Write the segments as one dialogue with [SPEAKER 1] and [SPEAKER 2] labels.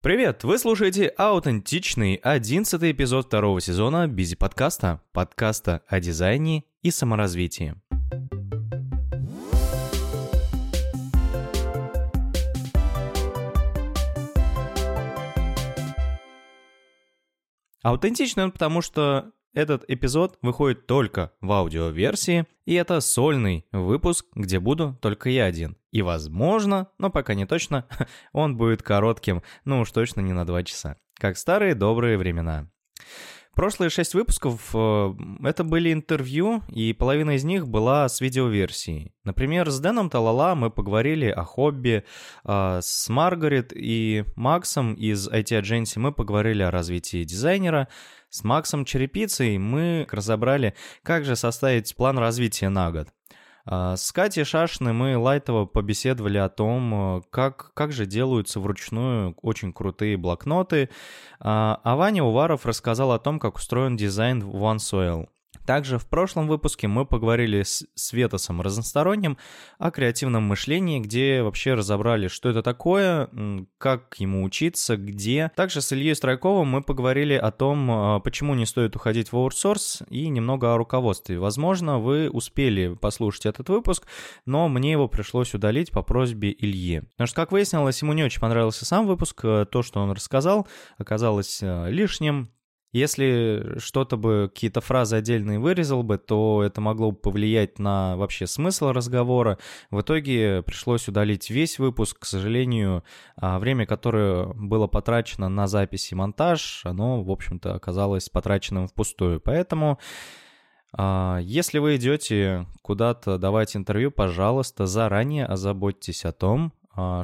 [SPEAKER 1] Привет! Вы слушаете аутентичный одиннадцатый эпизод второго сезона Бизи подкаста, подкаста о дизайне и саморазвитии. Аутентичный он потому, что этот эпизод выходит только в аудиоверсии, и это сольный выпуск, где буду только я один. И возможно, но пока не точно, он будет коротким, ну уж точно не на 2 часа. Как старые добрые времена. Прошлые шесть выпусков э, это были интервью, и половина из них была с видеоверсией. Например, с Дэном Талала мы поговорили о хобби, а с Маргарет и Максом из IT Agency мы поговорили о развитии дизайнера, с Максом Черепицей мы разобрали, как же составить план развития на год. А, с Катей Шашиной мы лайтово побеседовали о том, э, как, как же делаются вручную очень крутые блокноты, а, а Ваня Уваров рассказал о том, как устроен дизайн OneSoil. Также в прошлом выпуске мы поговорили с Светосом Разносторонним о креативном мышлении, где вообще разобрали, что это такое, как ему учиться, где. Также с Ильей Страйковым мы поговорили о том, а, почему не стоит уходить в аутсорс и немного о руководстве. Возможно, вы успели послушать этот выпуск, но мне его пришлось удалить по просьбе Ильи. Потому что, как выяснилось, ему не очень понравился сам выпуск, э, то, что он рассказал, оказалось э, лишним, если что-то бы, какие-то фразы отдельные вырезал бы, то это могло бы повлиять на вообще смысл разговора. В итоге пришлось удалить весь выпуск. К сожалению, а, время, которое было потрачено на запись и монтаж, оно, в общем-то, оказалось потраченным впустую. Поэтому... А, если вы идете куда-то давать интервью, пожалуйста, заранее озаботьтесь о том,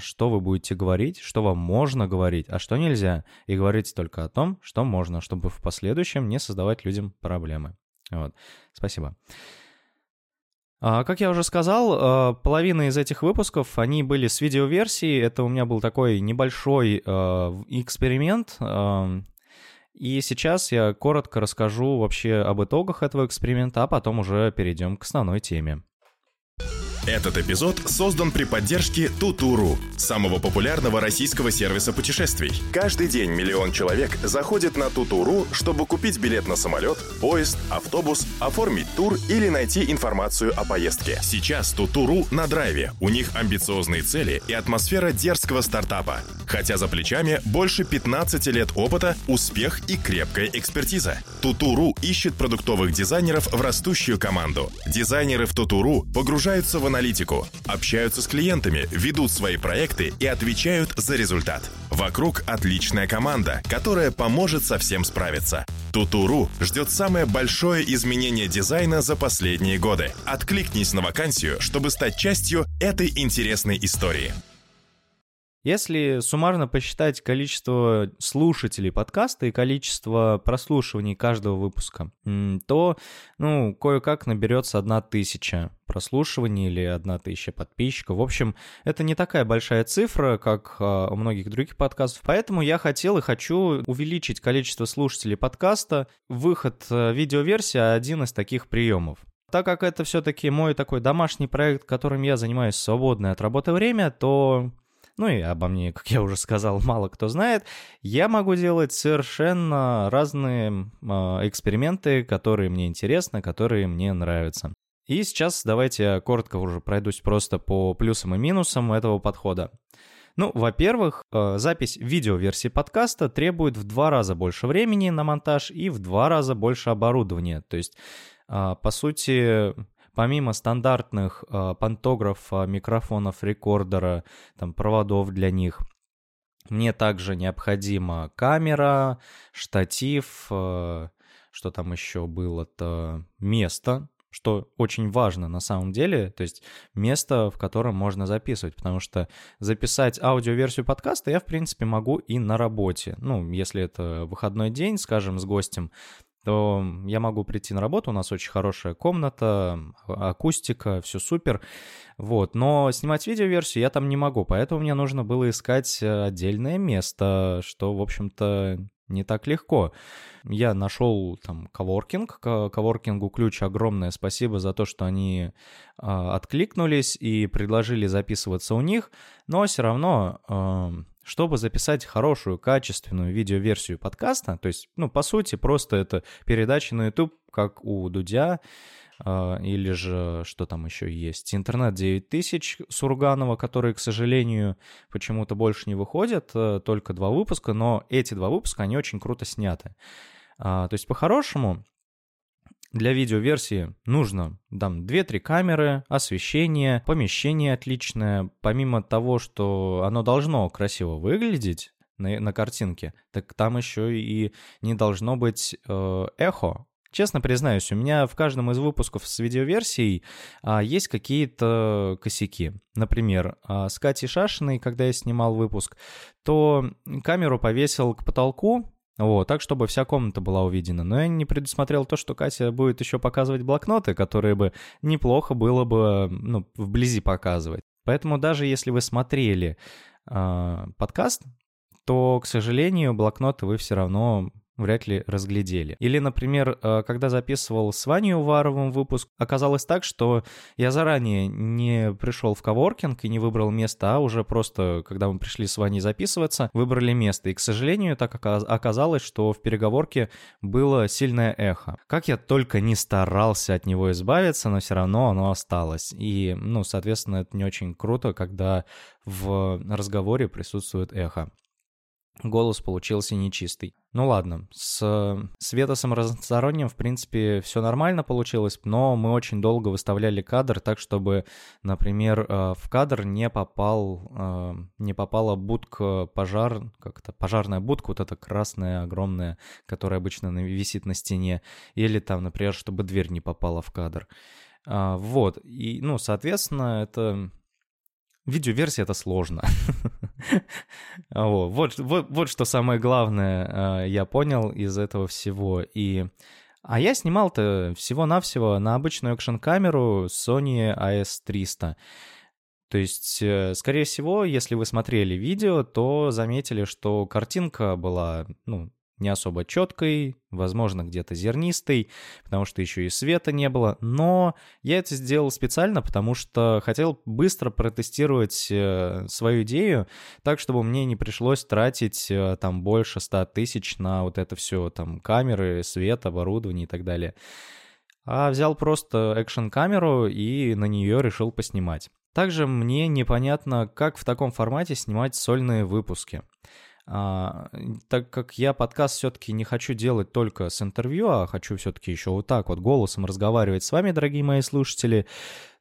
[SPEAKER 1] что вы будете говорить, что вам можно говорить, а что нельзя. И говорите только о том, что можно, чтобы в последующем не создавать людям проблемы. Вот. Спасибо. А, как я уже сказал, а, половина из этих выпусков, они были с видеоверсией. Это у меня был такой небольшой эксперимент. И сейчас я коротко расскажу вообще об итогах этого эксперимента, а потом уже перейдем к основной теме.
[SPEAKER 2] Этот эпизод создан при поддержке Тутуру, самого популярного российского сервиса путешествий. Каждый день миллион человек заходит на Тутуру, чтобы купить билет на самолет, поезд, автобус, оформить тур или найти информацию о поездке. Сейчас Тутуру на драйве. У них амбициозные цели и атмосфера дерзкого стартапа. Хотя за плечами больше 15 лет опыта, успех и крепкая экспертиза. Тутуру ищет продуктовых дизайнеров в растущую команду. Дизайнеры в Тутуру погружаются в аналитику, общаются с клиентами, ведут свои проекты и отвечают за результат. Вокруг отличная команда, которая поможет со всем справиться. Тутуру ждет самое большое изменение дизайна за последние годы. Откликнись на вакансию, чтобы стать частью этой интересной истории.
[SPEAKER 1] Если суммарно посчитать количество слушателей подкаста и количество прослушиваний каждого выпуска, то, ну, кое-как наберется одна тысяча прослушиваний или одна тысяча подписчиков. В общем, это не такая большая цифра, как а, у многих других подкастов, поэтому я хотел и хочу увеличить количество слушателей подкаста. Выход э, видеоверсии — один из таких приемов. Так как это все-таки мой такой домашний проект, которым я занимаюсь в свободное от работы время, то ну и обо мне, как я уже сказал, мало кто знает, я могу делать совершенно разные э, эксперименты, которые мне интересны, которые мне нравятся. И сейчас давайте я коротко уже пройдусь просто по плюсам и минусам этого подхода. Ну, во-первых, а, запись видеоверсии подкаста требует в два раза больше времени на монтаж и в два раза больше оборудования. То есть, а, по сути, помимо стандартных э, пантографа, микрофонов, рекордера, там, проводов для них, мне также необходима камера, штатив, э, что там еще было-то, место, что очень важно на самом деле, то есть место, в котором можно записывать, потому что записать аудиоверсию подкаста я, в принципе, могу и на работе. Ну, если это выходной день, скажем, с гостем, то я могу прийти на работу, у нас очень хорошая комната, акустика, все супер, вот, но снимать видеоверсию я там не могу, поэтому мне нужно было искать отдельное место, что, в общем-то, не так легко. Я нашел там коворкинг, коворкингу ключ огромное спасибо за то, что они э, откликнулись и предложили записываться у них, но все равно э, чтобы записать хорошую, качественную видеоверсию подкаста, то есть, ну, по сути, просто это передача на YouTube, как у Дудя, э, или же, что там еще есть, интернет 9000 Сурганова, которые, к сожалению, почему-то больше не выходят, э, только два выпуска, но эти два выпуска, они очень круто сняты. Э, то есть, по-хорошему, для видеоверсии нужно там 2-3 камеры, освещение, помещение отличное. Помимо того, что оно должно красиво выглядеть на, на картинке, так там еще и не должно быть э, эхо. Честно признаюсь, у меня в каждом из выпусков с видеоверсией а, есть какие-то косяки. Например, а, с Катей Шашиной, когда я снимал выпуск, то камеру повесил к потолку, вот, так, чтобы вся комната была увидена. Но я не предусмотрел то, что Катя будет еще показывать блокноты, которые бы неплохо было бы ну, вблизи показывать. Поэтому даже если вы смотрели э, подкаст, то, к сожалению, блокноты вы все равно вряд ли разглядели. Или, например, э, когда записывал с Ваней Уваровым выпуск, оказалось так, что я заранее не пришел в коворкинг и не выбрал место, а уже просто, когда мы пришли с Ваней записываться, выбрали место. И, к сожалению, так оказалось, что в переговорке было сильное эхо. Как я только не старался от него избавиться, но все равно оно осталось. И, ну, соответственно, это не очень круто, когда в разговоре присутствует эхо голос получился нечистый. Ну ладно, с Светосом разносторонним, в принципе, все нормально получилось, но мы очень долго выставляли кадр так, чтобы, например, э, в кадр не попал, э, не попала будка пожар, как-то пожарная будка, вот эта красная, огромная, которая обычно висит на стене, или там, например, чтобы дверь не попала в кадр. А, вот, и, ну, соответственно, это Видеоверсия это сложно. вот, вот, вот что самое главное а, я понял из этого всего. И... А я снимал-то всего-навсего на обычную экшн-камеру Sony AS300. То есть, э, скорее всего, если вы смотрели видео, то заметили, что картинка была, ну, не особо четкой, возможно, где-то зернистой, потому что еще и света не было. Но я это сделал специально, потому что хотел быстро протестировать э, свою идею, так, чтобы мне не пришлось тратить э, там больше 100 тысяч на вот это все, там, камеры, свет, оборудование и так далее. А взял просто экшн-камеру и на нее решил поснимать. Также мне непонятно, как в таком формате снимать сольные выпуски. А, так как я подкаст все-таки не хочу делать только с интервью, а хочу все-таки еще вот так вот голосом разговаривать с вами, дорогие мои слушатели,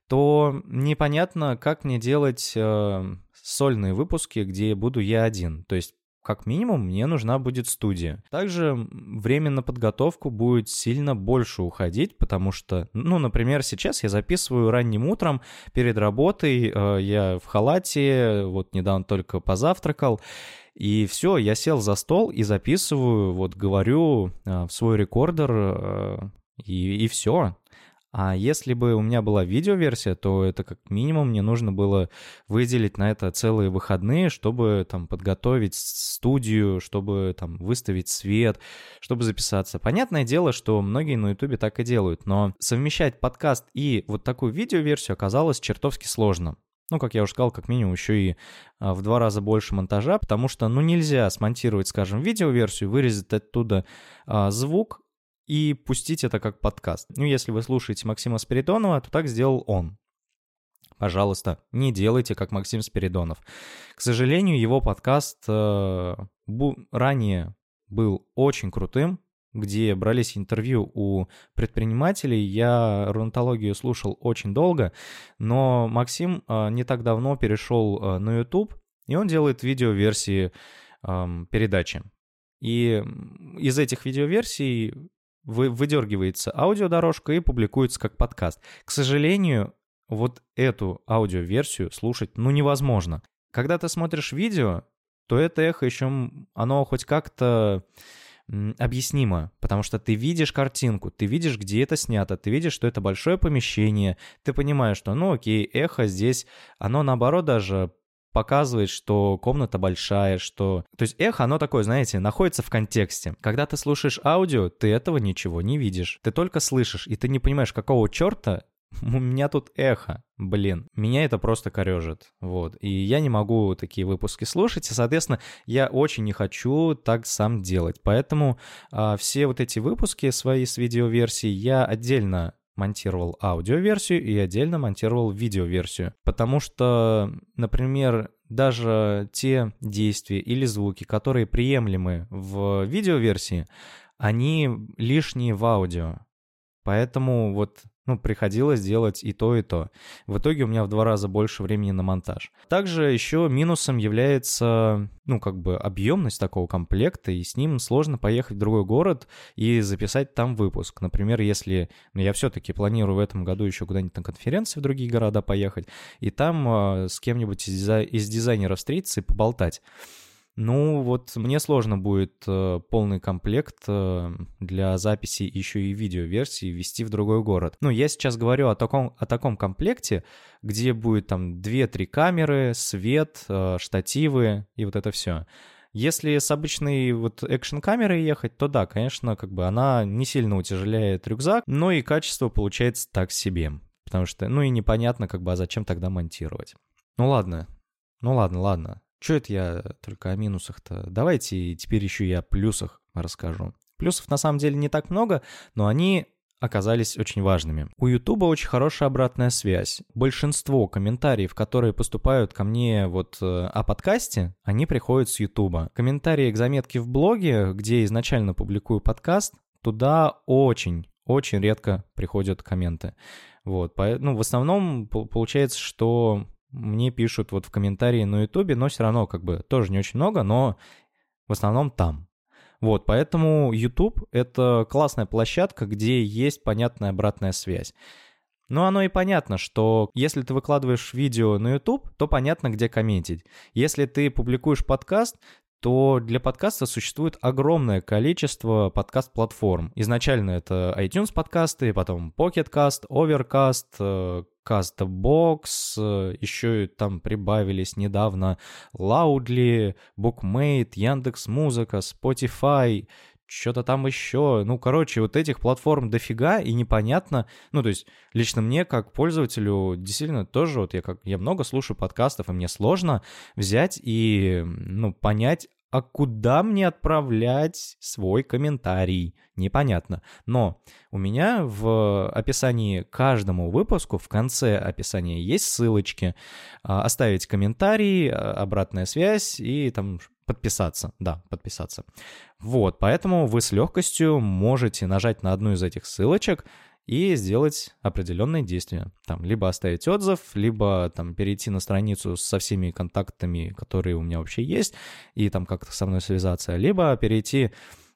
[SPEAKER 1] то непонятно, как мне делать э, сольные выпуски, где буду я один. То есть как минимум мне нужна будет студия. Также время на подготовку будет сильно больше уходить, потому что, ну, например, сейчас я записываю ранним утром перед работой, э, я в халате, вот недавно только позавтракал, и все, я сел за стол и записываю, вот говорю э, в свой рекордер, э, и, и все. А если бы у меня была видеоверсия, то это как минимум мне нужно было выделить на это целые выходные, чтобы там подготовить студию, чтобы там выставить свет, чтобы записаться. Понятное дело, что многие на ютубе так и делают, но совмещать подкаст и вот такую видеоверсию оказалось чертовски сложно. Ну, как я уже сказал, как минимум еще и а, в два раза больше монтажа, потому что, ну, нельзя смонтировать, скажем, видеоверсию, вырезать оттуда а, звук и пустить это как подкаст. Ну, если вы слушаете Максима Спиридонова, то так сделал он. Пожалуйста, не делайте, как Максим Спиридонов. К сожалению, его подкаст э, бу- ранее был очень крутым, где брались интервью у предпринимателей. Я рунтологию слушал очень долго, но Максим э, не так давно перешел э, на YouTube, и он делает видеоверсии передачи. И из этих видеоверсий вы, выдергивается аудиодорожка и публикуется как подкаст. К сожалению, вот эту аудиоверсию слушать ну невозможно. Когда ты смотришь видео, то это эхо еще, оно хоть как-то объяснимо, потому что ты видишь картинку, ты видишь, где это снято, ты видишь, что это большое помещение, ты понимаешь, что, ну окей, эхо здесь, оно наоборот даже показывает, что комната большая, что... То есть эхо, оно такое, знаете, находится в контексте. Когда ты слушаешь аудио, ты этого ничего не видишь. Ты только слышишь, и ты не понимаешь, какого черта у меня тут эхо, блин, меня это просто корежит, вот, и я не могу такие выпуски слушать, и, соответственно, я очень не хочу так сам делать, поэтому а, все вот эти выпуски свои с видеоверсией я отдельно монтировал аудиоверсию и отдельно монтировал видеоверсию. Потому что, например, даже те действия или звуки, которые приемлемы в видеоверсии, они лишние в аудио. Поэтому вот ну, приходилось делать и то, и то. В итоге у меня в два раза больше времени на монтаж. Также еще минусом является, ну, как бы объемность такого комплекта, и с ним сложно поехать в другой город и записать там выпуск. Например, если ну, я все-таки планирую в этом году еще куда-нибудь на конференции в другие города поехать, и там э, с кем-нибудь из, дизай- из дизайнеров встретиться и поболтать. Ну, вот мне сложно будет э, полный комплект э, для записи еще и видеоверсии ввести в другой город. Ну, я сейчас говорю о таком, о таком комплекте, где будет там 2-3 камеры, свет, э, штативы и вот это все. Если с обычной вот экшн-камерой ехать, то да, конечно, как бы она не сильно утяжеляет рюкзак, но и качество получается так себе. Потому что, ну и непонятно, как бы, а зачем тогда монтировать. Ну ладно, ну ладно, ладно. Что это я только о минусах-то? Давайте теперь еще и о плюсах расскажу. Плюсов на самом деле не так много, но они оказались очень важными. У Ютуба очень хорошая обратная связь. Большинство комментариев, которые поступают ко мне вот э, о подкасте, они приходят с Ютуба. Комментарии к заметке в блоге, где изначально публикую подкаст, туда очень очень редко приходят комменты. Вот, ну, в основном получается, что мне пишут вот в комментарии на ютубе, но все равно как бы тоже не очень много, но в основном там. Вот, поэтому YouTube — это классная площадка, где есть понятная обратная связь. Но оно и понятно, что если ты выкладываешь видео на YouTube, то понятно, где комментить. Если ты публикуешь подкаст, то для подкаста существует огромное количество подкаст-платформ. Изначально это iTunes подкасты, потом Pocket Cast, Overcast, э, CastBox, еще там прибавились недавно Loudly, Bookmate, Яндекс Музыка, Spotify, что-то там еще. Ну, короче, вот этих платформ дофига, и непонятно. Ну, то есть, лично мне, как пользователю, действительно тоже, вот я как я много слушаю подкастов, и мне сложно взять и, ну, понять, а куда мне отправлять свой комментарий? Непонятно. Но у меня в описании каждому выпуску, в конце описания есть ссылочки. А, оставить комментарий, а, обратная связь и там подписаться. Да, подписаться. Вот, поэтому вы с легкостью можете нажать на одну из этих ссылочек, и сделать определенные действия. Там, либо оставить отзыв, либо там перейти на страницу со всеми контактами, которые у меня вообще есть, и там как-то со мной связаться, либо перейти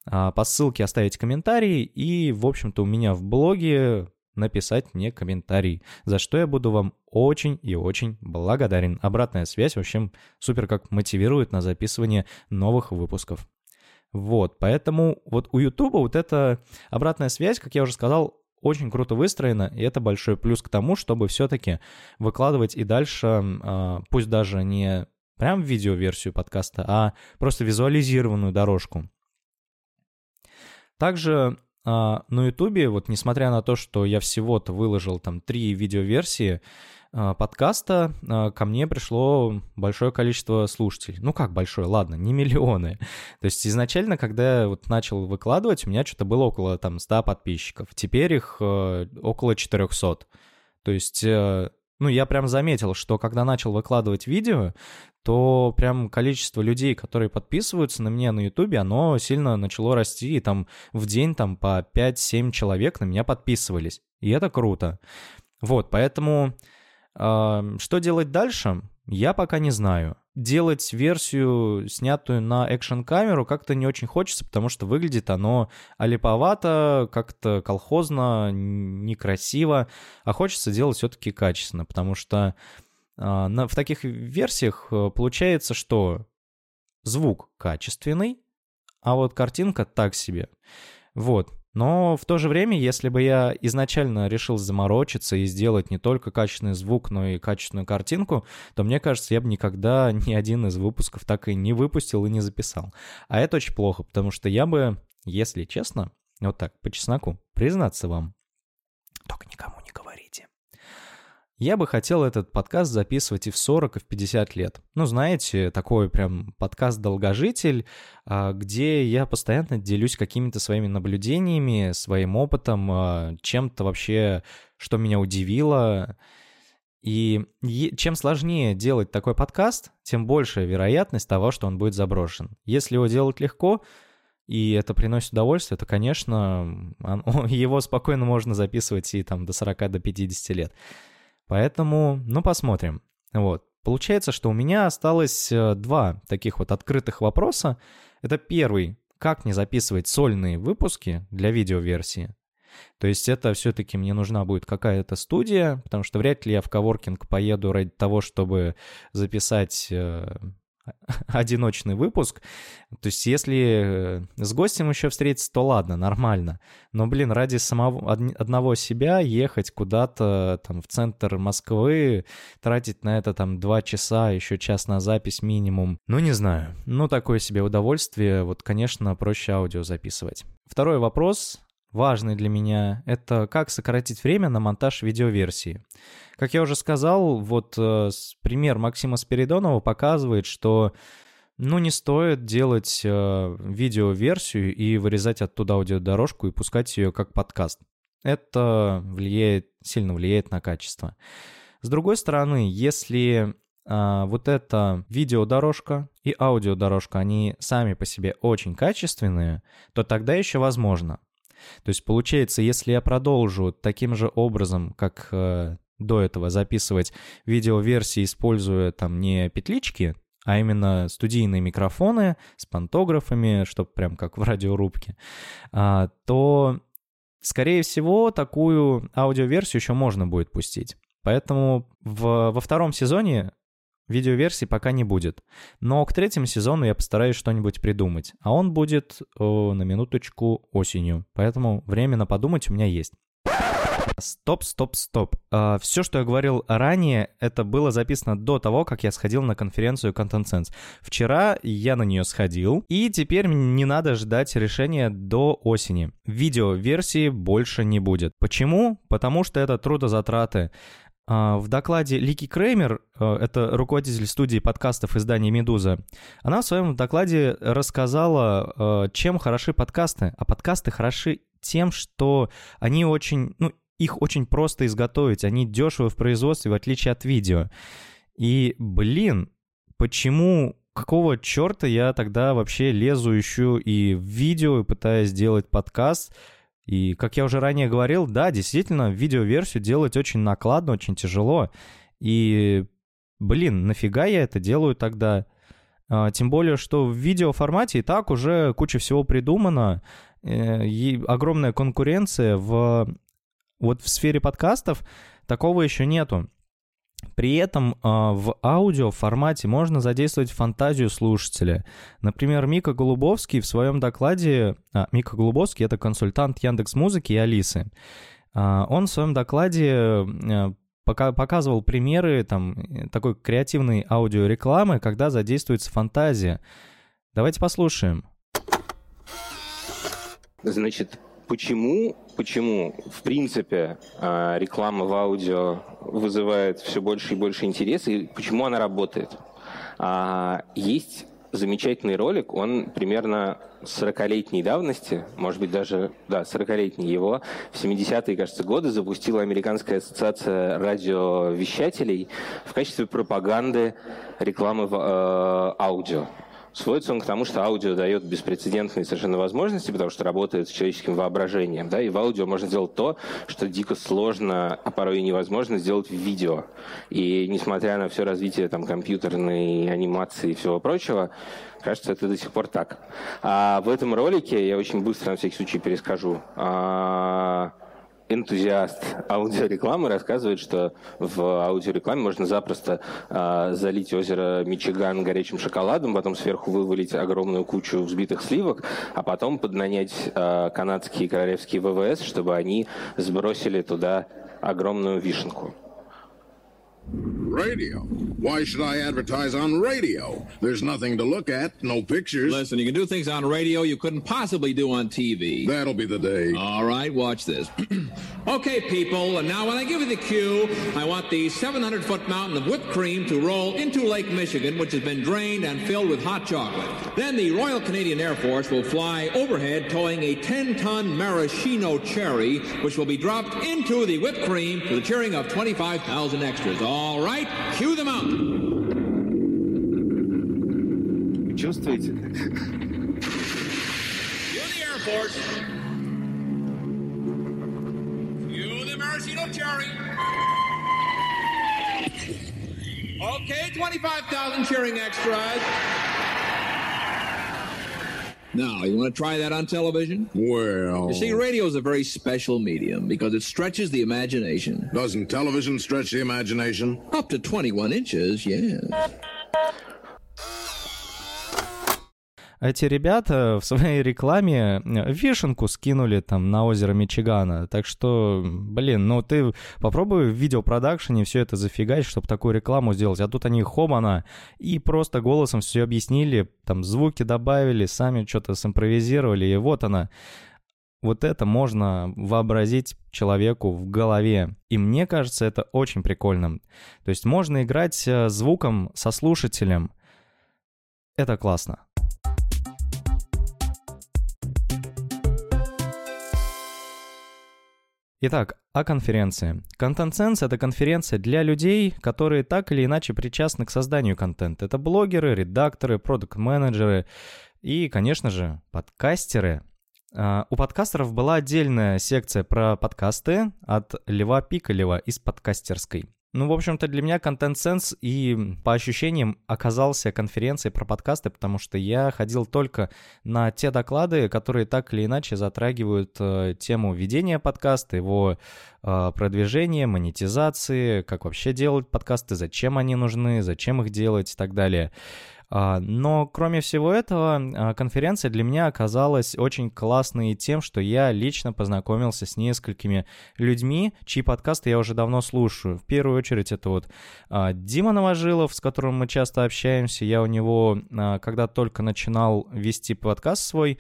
[SPEAKER 1] а, по ссылке, оставить комментарий, и, в общем-то, у меня в блоге написать мне комментарий, за что я буду вам очень и очень благодарен. Обратная связь, в общем, супер как мотивирует на записывание новых выпусков. Вот, поэтому вот у YouTube вот эта обратная связь, как я уже сказал, очень круто выстроено, и это большой плюс к тому, чтобы все-таки выкладывать и дальше, а, пусть даже не прям видеоверсию подкаста, а просто визуализированную дорожку. Также на Ютубе, вот несмотря на то, что я всего-то выложил там три видеоверсии, а, подкаста а, ко мне пришло большое количество слушателей. Ну как большое, ладно, не миллионы. То есть изначально, когда я вот начал выкладывать, у меня что-то было около там 100 подписчиков. Теперь их э, около 400. То есть, э, ну я прям заметил, что когда начал выкладывать видео, то прям количество людей, которые подписываются на меня на Ютубе, оно сильно начало расти, и там в день там по 5-7 человек на меня подписывались. И это круто. Вот, поэтому что делать дальше? Я пока не знаю. Делать версию, снятую на экшн-камеру, как-то не очень хочется, потому что выглядит оно алиповато, как-то колхозно, некрасиво, а хочется делать все-таки качественно, потому что на, в таких версиях э, получается, что звук качественный, а вот картинка так себе. Вот. Но в то же время, если бы я изначально решил заморочиться и сделать не только качественный звук, но и качественную картинку, то мне кажется, я бы никогда ни один из выпусков так и не выпустил и не записал. А это очень плохо, потому что я бы, если честно, вот так, по чесноку, признаться вам, только никому не говорите. Я бы хотел этот подкаст записывать и в 40, и в 50 лет. Ну, знаете, такой прям подкаст-долгожитель, а, где я постоянно делюсь какими-то своими наблюдениями, своим опытом, а, чем-то вообще, что меня удивило. И чем сложнее делать такой подкаст, тем большая вероятность того, что он будет заброшен. Если его делать легко, и это приносит удовольствие, то, конечно, его спокойно можно записывать и там до 40, до 50 лет. Поэтому, ну, посмотрим. Вот. Получается, что у меня осталось э, два таких вот открытых вопроса. Это первый, как не записывать сольные выпуски для видеоверсии. То есть это все-таки мне нужна будет какая-то студия, потому что вряд ли я в коворкинг поеду ради того, чтобы записать э, одиночный выпуск. То есть если э, с гостем еще встретиться, то ладно, нормально. Но, блин, ради самого одного себя ехать куда-то там в центр Москвы, тратить на это там два часа, еще час на запись минимум. Ну, не знаю. Ну, такое себе удовольствие. Вот, конечно, проще аудио записывать. Второй вопрос важный для меня, это как сократить время на монтаж видеоверсии. Как я уже сказал, вот э, пример Максима Спиридонова показывает, что ну, не стоит делать э, видеоверсию и вырезать оттуда аудиодорожку и пускать ее как подкаст. Это влияет, сильно влияет на качество. С другой стороны, если э, вот эта видеодорожка и аудиодорожка, они сами по себе очень качественные, то тогда еще возможно. То есть получается, если я продолжу таким же образом, как э, до этого записывать видеоверсии, используя там не петлички, а именно студийные микрофоны с пантографами, чтобы прям как в радиорубке, а, то, скорее всего, такую аудиоверсию еще можно будет пустить. Поэтому в, во втором сезоне Видеоверсии пока не будет. Но к третьему сезону я постараюсь что-нибудь придумать. А он будет о, на минуточку осенью. Поэтому время на подумать у меня есть. Стоп, стоп, стоп. А, все, что я говорил ранее, это было записано до того, как я сходил на конференцию Content Sense. Вчера я на нее сходил, и теперь не надо ждать решения до осени. Видеоверсии больше не будет. Почему? Потому что это трудозатраты. А, в докладе Лики Креймер, э, это руководитель студии подкастов издания «Медуза», она в своем докладе рассказала, э, чем хороши подкасты. А подкасты хороши тем, что они очень, ну, их очень просто изготовить, они дешевы в производстве, в отличие от видео. И, блин, почему, какого черта я тогда вообще лезу еще и в видео и пытаюсь сделать подкаст – и, как я уже ранее говорил, да, действительно, видеоверсию делать очень накладно, очень тяжело. И, блин, нафига я это делаю тогда? А, тем более, что в видеоформате и так уже куча всего придумано, э, и огромная конкуренция в вот в сфере подкастов такого еще нету. При этом э, в аудио формате можно задействовать фантазию слушателя. Например, Мика Голубовский в своем докладе... А, Мика Голубовский — это консультант Яндекс Музыки и Алисы. Э, он в своем докладе э, пока, показывал примеры там, такой креативной аудиорекламы, когда задействуется фантазия. Давайте послушаем.
[SPEAKER 3] Значит, почему, почему в принципе а, реклама в аудио вызывает все больше и больше интереса, и почему она работает? А, есть замечательный ролик, он примерно 40-летней давности, может быть даже, да, 40-летний его, в 70-е, кажется, годы запустила Американская ассоциация радиовещателей в качестве пропаганды рекламы в э, аудио. Сводится он к тому, что аудио дает беспрецедентные совершенно возможности, потому что работает с человеческим воображением. Да? И в аудио можно сделать то, что дико сложно, а порой и невозможно сделать в видео. И несмотря на все развитие там, компьютерной анимации и всего прочего, кажется, это до сих пор так. А в этом ролике, я очень быстро на всякий случай перескажу, а энтузиаст аудиорекламы рассказывает, что в аудиорекламе можно запросто э, залить озеро Мичиган горячим шоколадом, потом сверху вывалить огромную кучу взбитых сливок, а потом поднанять э, канадские королевские ВВС, чтобы они сбросили туда огромную вишенку.
[SPEAKER 4] Radio? Why should I advertise on radio? There's nothing to look at, no pictures.
[SPEAKER 5] Listen, you can do things on radio you couldn't possibly do on TV.
[SPEAKER 4] That'll be the day.
[SPEAKER 5] All right, watch this. okay, people, and now when I give you the cue, I want the 700 foot mountain of whipped cream to roll into Lake Michigan, which has been drained and filled with hot chocolate. Then the Royal Canadian Air Force will fly overhead towing a 10 ton maraschino cherry, which will be dropped into the whipped cream for the cheering of 25,000 extras. All right, cue them out.
[SPEAKER 3] Чувствуете?
[SPEAKER 5] Cue the Air Force. Cue the maraschino cherry. Okay, 25,000 cheering extras. Now, you want to try that on television?
[SPEAKER 4] Well,
[SPEAKER 5] You see, radio is a very special medium because it stretches the imagination.
[SPEAKER 4] doesn't television stretch the imagination?
[SPEAKER 5] Up to 21 inches, yes.
[SPEAKER 1] Эти ребята в своей рекламе э, вишенку скинули там на озеро Мичигана. Так что, блин, ну ты попробуй в видеопродакшене все это зафигать, чтобы такую рекламу сделать. А тут они хобана и просто голосом все объяснили, там звуки добавили, сами что-то симпровизировали, и вот она. Вот это можно вообразить человеку в голове. И мне кажется, это очень прикольно. То есть можно играть э, звуком со слушателем. Это классно. Итак, о конференции. Content Sense — это конференция для людей, которые так или иначе причастны к созданию контента. Это блогеры, редакторы, продукт-менеджеры и, конечно же, подкастеры. А, У подкастеров была отдельная секция про подкасты от Льва Пикалева из подкастерской. Ну, в общем-то, для меня Content Sense и по ощущениям оказался конференцией про подкасты, потому что я ходил только на те доклады, которые так или иначе затрагивают э, тему ведения подкаста, его э, продвижения, монетизации, как вообще делать подкасты, зачем они нужны, зачем их делать и так далее. А, Но, кроме всего этого, а, конференция для меня оказалась очень классной тем, что я лично познакомился с несколькими людьми, чьи подкасты я уже давно слушаю. В первую очередь это вот а, Дима Новожилов, с которым мы часто общаемся. Я у него, когда только начинал вести подкаст свой,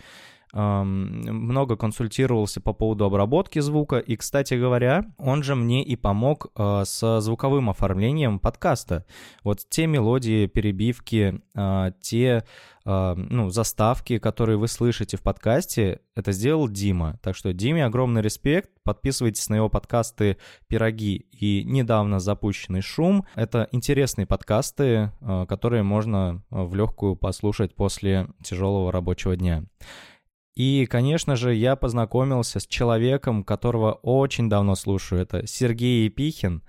[SPEAKER 1] много консультировался по поводу обработки звука. И, кстати говоря, он же мне и помог а, со звуковым оформлением подкаста. Вот те мелодии, перебивки, а, те а, ну, заставки, которые вы слышите в подкасте, это сделал Дима. Так что Диме огромный респект. Подписывайтесь на его подкасты «Пироги» и недавно запущенный «Шум». Это интересные подкасты, которые можно в легкую послушать после тяжелого рабочего дня. И, конечно же, я познакомился с человеком, которого очень давно слушаю. Это Сергей Епихин.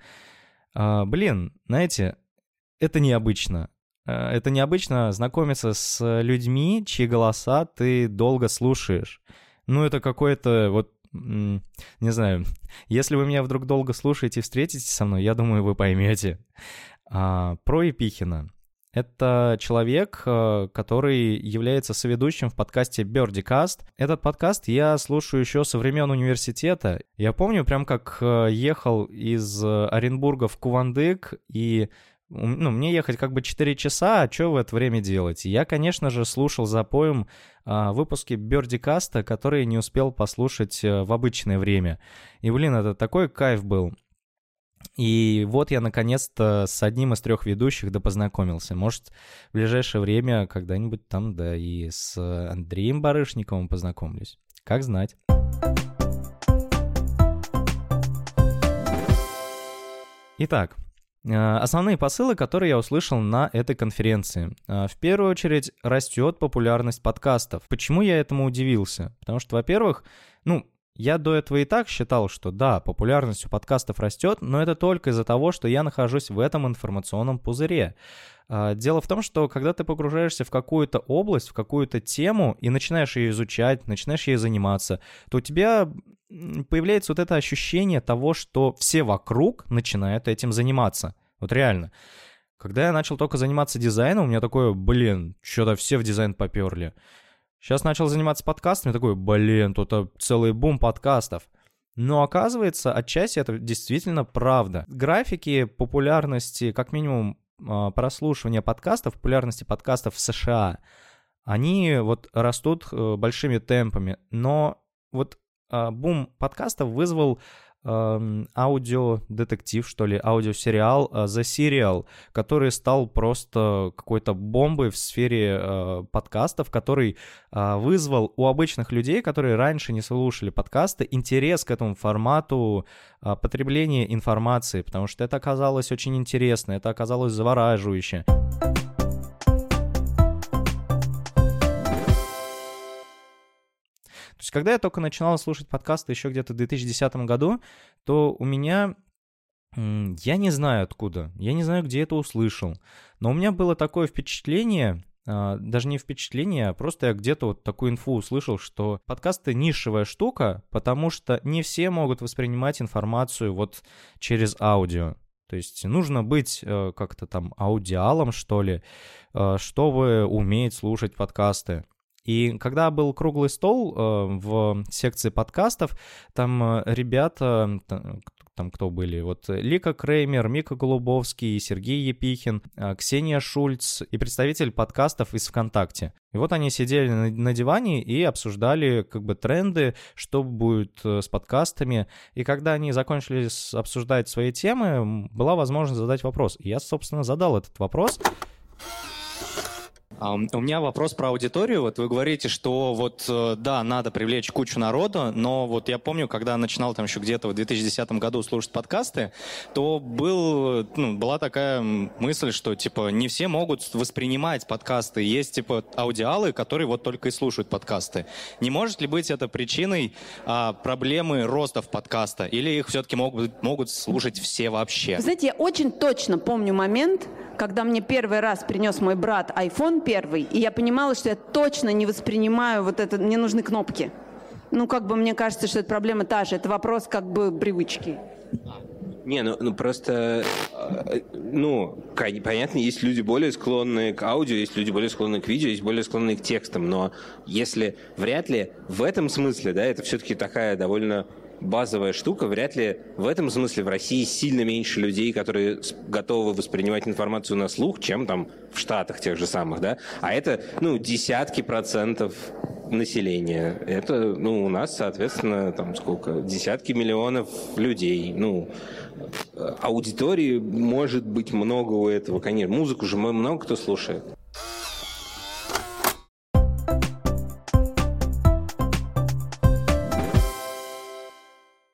[SPEAKER 1] А, блин, знаете, это необычно. А, Это необычно знакомиться с людьми, чьи голоса ты долго слушаешь. Ну, это какое-то вот не знаю, если вы меня вдруг долго слушаете и встретитесь со мной, я думаю, вы поймете. А, про Епихина. Это человек, э, который является соведущим в подкасте Birdicast. Этот подкаст я слушаю еще со времен университета. Я помню прям как э, ехал из э, Оренбурга в Кувандык, и ну, мне ехать как бы 4 часа, а что в это время делать? Я, конечно же, слушал за поем а, выпуски Бердикаста, которые не успел послушать в обычное время. И, блин, это такой кайф был. И вот я наконец-то с одним из трех ведущих да познакомился. Может, в ближайшее время когда-нибудь там, да и с Андреем Барышниковым познакомлюсь. Как знать. Итак, э, основные посылы, которые я услышал на этой конференции. Э, В первую очередь, растет популярность подкастов. Почему я этому удивился? Потому что, во-первых, ну, я до этого и так считал, что да, популярность у подкастов растет, но это только из-за того, что я нахожусь в этом информационном пузыре. А, Дело в том, что когда ты погружаешься в какую-то область, в какую-то тему и начинаешь ее изучать, начинаешь ей заниматься, то у тебя появляется вот это ощущение того, что все вокруг начинают этим заниматься. Вот реально. Когда я начал только заниматься дизайном, у меня такое, блин, что-то все в дизайн поперли. Сейчас начал заниматься подкастами, такой, блин, тут а, целый бум подкастов. Но оказывается, отчасти это действительно правда. Графики популярности, как минимум, а, прослушивания подкастов, популярности подкастов в США, они вот растут э, большими темпами. Но вот а, бум подкастов вызвал аудиодетектив, что ли, аудиосериал The Serial, который стал просто какой-то бомбой в сфере uh, подкастов, который uh, вызвал у обычных людей, которые раньше не слушали подкасты, интерес к этому формату потребления информации, потому что это оказалось очень интересно, это оказалось завораживающе. То есть, когда я только начинал слушать подкасты еще где-то в 2010 году, то у меня я не знаю откуда, я не знаю, где это услышал, но у меня было такое впечатление, а, даже не впечатление, а просто я где-то вот такую инфу услышал, что подкасты нишевая штука, потому что не все могут воспринимать информацию вот через аудио. То есть нужно быть э, как-то там аудиалом, что ли, э, чтобы уметь слушать подкасты. И когда был круглый стол э, в секции подкастов, там э, ребята, там кто были, вот Лика Креймер, Мика Голубовский, Сергей Епихин, э, Ксения Шульц и представитель подкастов из ВКонтакте. И вот они сидели на диване и обсуждали как бы тренды, что будет с подкастами. И когда они закончили обсуждать свои темы, была возможность задать вопрос. И я, собственно, задал этот вопрос.
[SPEAKER 6] У меня вопрос про аудиторию. Вот вы говорите, что вот э, да, надо привлечь кучу народа, но вот я помню, когда начинал там еще где-то в 2010 году слушать подкасты, то был, ну, была такая мысль, что типа не все могут воспринимать подкасты. Есть типа аудиалы, которые вот только и слушают подкасты. Не может ли быть это причиной а, проблемы роста в подкаста? Или их все-таки могут, могут слушать все вообще?
[SPEAKER 7] Знаете, я очень точно помню момент, когда мне первый раз принес мой брат iPhone первый, и я понимала, что я точно не воспринимаю вот это, мне нужны кнопки. Ну, как бы мне кажется, что эта проблема та же, это вопрос как бы привычки.
[SPEAKER 3] Не, ну, ну просто, э, ну, понятно, есть люди более склонные к аудио, есть люди более склонные к видео, есть более склонные к текстам, но если вряд ли в этом смысле, да, это все-таки такая довольно базовая штука. Вряд ли в этом смысле в России сильно меньше людей, которые готовы воспринимать информацию на слух, чем там в Штатах тех же самых, да. А это, ну, десятки процентов населения. Это, ну, у нас, соответственно, там сколько? Десятки миллионов людей. Ну, аудитории может быть много у этого, конечно. Музыку же много кто слушает.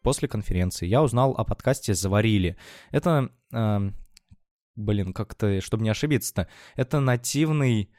[SPEAKER 1] После конференции я узнал о подкасте «Заварили». Это, э, блин, как-то, чтобы не ошибиться-то, это нативный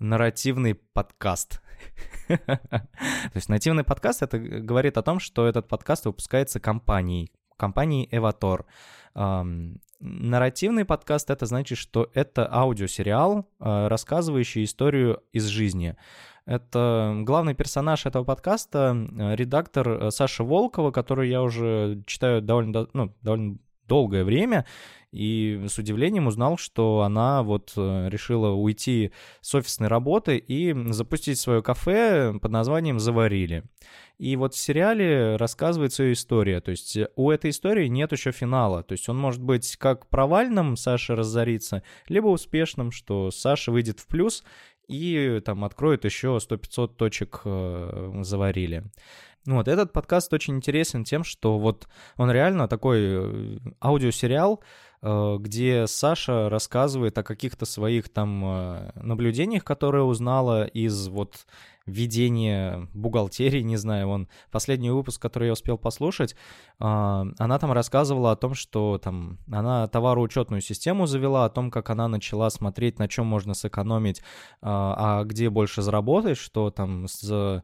[SPEAKER 1] нарративный подкаст. То есть нативный подкаст, это говорит о том, что этот подкаст выпускается компанией, компанией Эватор. Нарративный подкаст это значит, что это аудиосериал, э, рассказывающий историю из жизни. Это главный персонаж этого подкаста, э, редактор э, Саша Волкова, который я уже читаю довольно, ну, довольно долгое время, и с удивлением узнал, что она вот э, решила уйти с офисной работы и запустить свое кафе под названием «Заварили». И вот в сериале рассказывается ее история, то есть у этой истории нет еще финала, то есть он может быть как провальным, Саша разорится, либо успешным, что Саша выйдет в плюс и там откроют еще 100-500 точек э, заварили. Ну вот, этот подкаст очень интересен тем, что вот он реально такой э, аудиосериал, э, где Саша рассказывает о каких-то своих там э, наблюдениях, которые узнала из вот ведения бухгалтерии, не знаю, он последний выпуск, который я успел послушать, а, она там рассказывала о том, что там она товароучетную систему завела, о том, как она начала смотреть, на чем можно сэкономить, а, а где больше заработать, что там с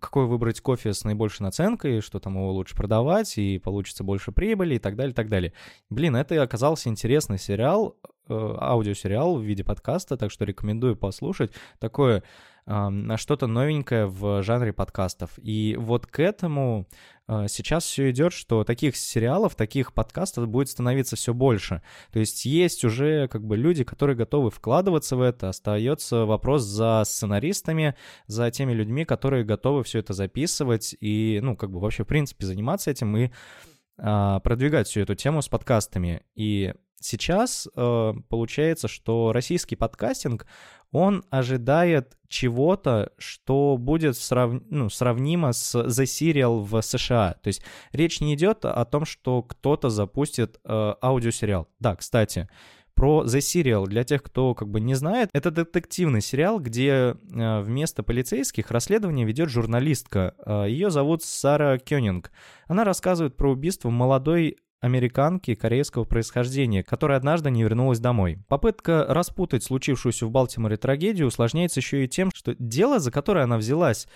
[SPEAKER 1] какой выбрать кофе с наибольшей наценкой, что там его лучше продавать, и получится больше прибыли, и так далее, и так далее. Блин, это оказался интересный сериал, э, аудиосериал в виде подкаста, так что рекомендую послушать. Такое на что-то новенькое в жанре подкастов. И вот к этому а, сейчас все идет, что таких сериалов, таких подкастов будет становиться все больше. То есть есть уже как бы люди, которые готовы вкладываться в это. Остается вопрос за сценаристами, за теми людьми, которые готовы все это записывать и, ну, как бы вообще, в принципе, заниматься этим и а, продвигать всю эту тему с подкастами. И сейчас э, получается, что российский подкастинг, он ожидает чего-то, что будет срав... ну, сравнимо с The Serial в США. То есть речь не идет о том, что кто-то запустит э, аудиосериал. Да, кстати, про The Serial, для тех, кто как бы не знает, это детективный сериал, где э, вместо полицейских расследование ведет журналистка. Э, Ее зовут Сара Кёнинг. Она рассказывает про убийство молодой американки корейского происхождения, которая однажды не вернулась домой. Попытка распутать случившуюся в Балтиморе трагедию усложняется еще и тем, что дело, за которое она взялась,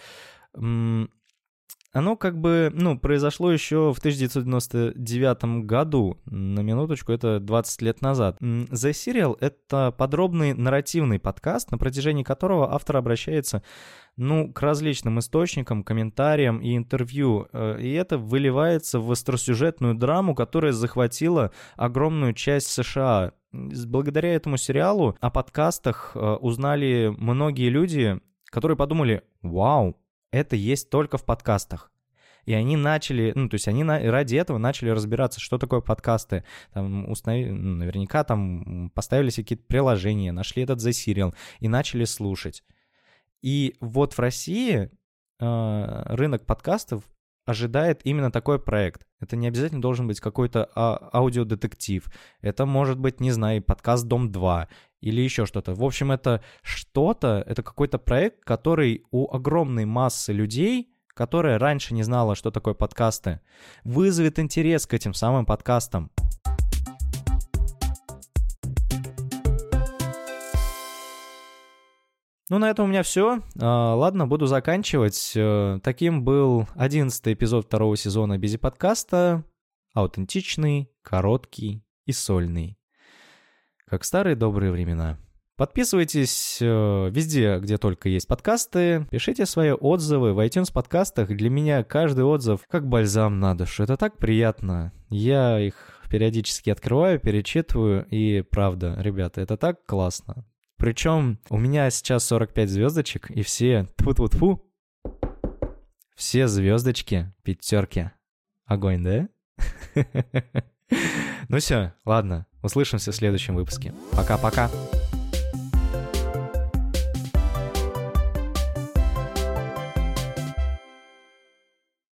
[SPEAKER 1] оно как бы, ну, произошло еще в 1999 году. На минуточку, это 20 лет назад. The Serial — это подробный нарративный подкаст, на протяжении которого автор обращается ну, к различным источникам, комментариям и интервью. Э, и это выливается в остросюжетную драму, которая захватила огромную часть США. Благодаря этому сериалу о подкастах э, узнали многие люди, которые подумали, вау, это есть только в подкастах. И они начали, ну, то есть они на, ради этого начали разбираться, что такое подкасты. Там установили, ну, наверняка там поставили какие-то приложения, нашли этот The Serial и начали слушать. И вот в России э, рынок подкастов ожидает именно такой проект. Это не обязательно должен быть какой-то а, аудиодетектив. Это может быть, не знаю, подкаст «Дом 2» или еще что-то. В общем, это что-то, это какой-то проект, который у огромной массы людей, которая раньше не знала, что такое подкасты, вызовет интерес к этим самым подкастам. Ну, на этом у меня все. А, ладно, буду заканчивать. Э, таким был одиннадцатый эпизод второго сезона Бизи подкаста. Аутентичный, короткий и сольный. Как старые добрые времена. Подписывайтесь э, везде, где только есть подкасты. Пишите свои отзывы в iTunes подкастах. Для меня каждый отзыв как бальзам на душу. Это так приятно. Я их периодически открываю, перечитываю. И правда, ребята, это так классно. Причем у меня сейчас 45 звездочек, и все тфу-тфу-тфу, все звездочки пятерки. Огонь, да? Ну все, ладно, услышимся в следующем выпуске. Пока-пока.